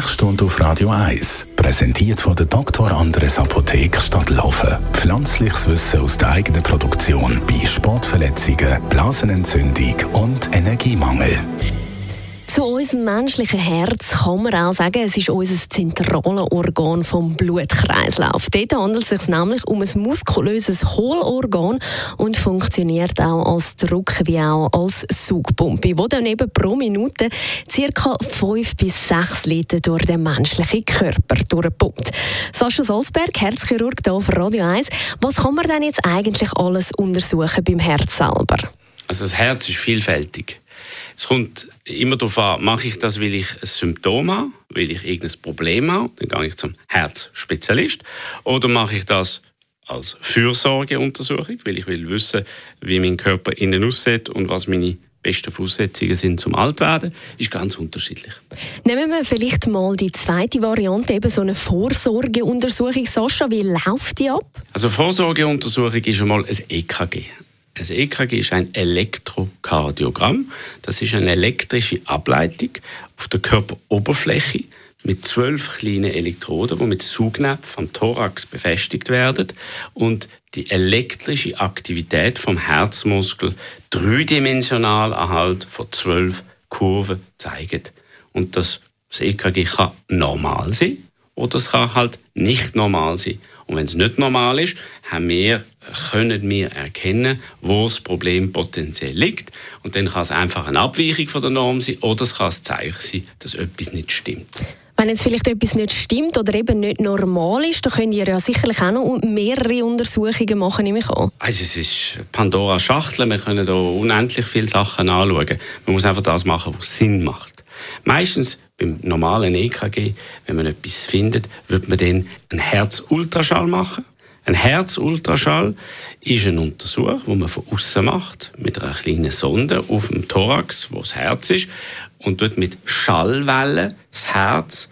Sprechstunde auf Radio 1, präsentiert von der Dr. Andres Apotheke Stadtlaufen. Pflanzliches Wissen aus der eigenen Produktion bei Sportverletzungen, Blasenentzündung und Energiemangel. Zu unserem menschlichen Herz kann man auch sagen, es ist unser zentrales Organ vom Blutkreislauf. Dort handelt es sich nämlich um ein muskulöses Hohlorgan und funktioniert auch als Druck wie auch als Saugpumpe, wo dann eben pro Minute ca. 5 bis 6 Liter durch den menschlichen Körper durchpumpt. Sascha Salzberg, Herzchirurg hier auf Radio 1. Was kann man denn jetzt eigentlich alles untersuchen beim Herz selber? Also das Herz ist vielfältig. Es kommt immer darauf an, mache ich das, weil ich ein Symptom habe, weil ich irgendein Problem habe, dann gehe ich zum Herzspezialist. Oder mache ich das als Fürsorgeuntersuchung, weil ich will wissen, wie mein Körper innen aussieht und was meine besten Voraussetzungen sind zum Altwerden, ist ganz unterschiedlich. Nehmen wir vielleicht mal die zweite Variante, eben so eine Vorsorgeuntersuchung. Sascha, wie läuft die ab? Also Vorsorgeuntersuchung ist einmal ein EKG. Ein EKG ist ein Elektrokardiogramm. Das ist eine elektrische Ableitung auf der Körperoberfläche mit zwölf kleinen Elektroden, die mit Saugnäpfen am Thorax befestigt werden und die elektrische Aktivität vom Herzmuskel dreidimensional anhand von zwölf Kurven zeigen. Und das, das EKG kann normal sein oder es kann halt nicht normal sein. Und wenn es nicht normal ist, haben wir, können wir erkennen, wo das Problem potenziell liegt. Und dann kann es einfach eine Abweichung von der Norm sein oder es kann ein Zeichen sein, dass etwas nicht stimmt. Wenn jetzt vielleicht etwas nicht stimmt oder eben nicht normal ist, dann könnt ihr ja sicherlich auch noch mehrere Untersuchungen machen, nehme ich an. Also es ist Pandora Schachtel, wir können da unendlich viele Sachen anschauen. Man muss einfach das machen, was Sinn macht. Meistens beim normalen EKG, wenn man etwas findet, wird man dann einen Herzultraschall machen. Ein Herzultraschall ist ein Untersuch, wo man von außen macht mit einer kleinen Sonde auf dem Thorax, wo das Herz ist, und dort mit Schallwellen das Herz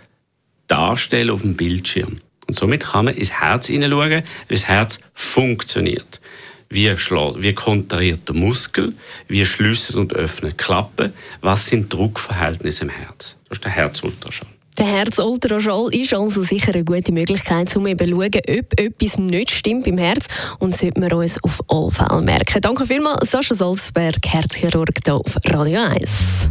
darstellen auf dem Bildschirm. Und somit kann man ins Herz hineinschauen, wie das Herz funktioniert wie, wie kontrahiert der Muskel, wie schließt und öffnet Klappen, was sind Druckverhältnisse im Herz. Das ist der Herzultraschall. Der Herzultraschall ist also sicher eine gute Möglichkeit, um eben zu schauen, ob etwas nicht stimmt im Herz und sollte man uns auf alle Fälle merken. Danke vielmals, Sascha Salzberg, Herzchirurg hier auf Radio 1.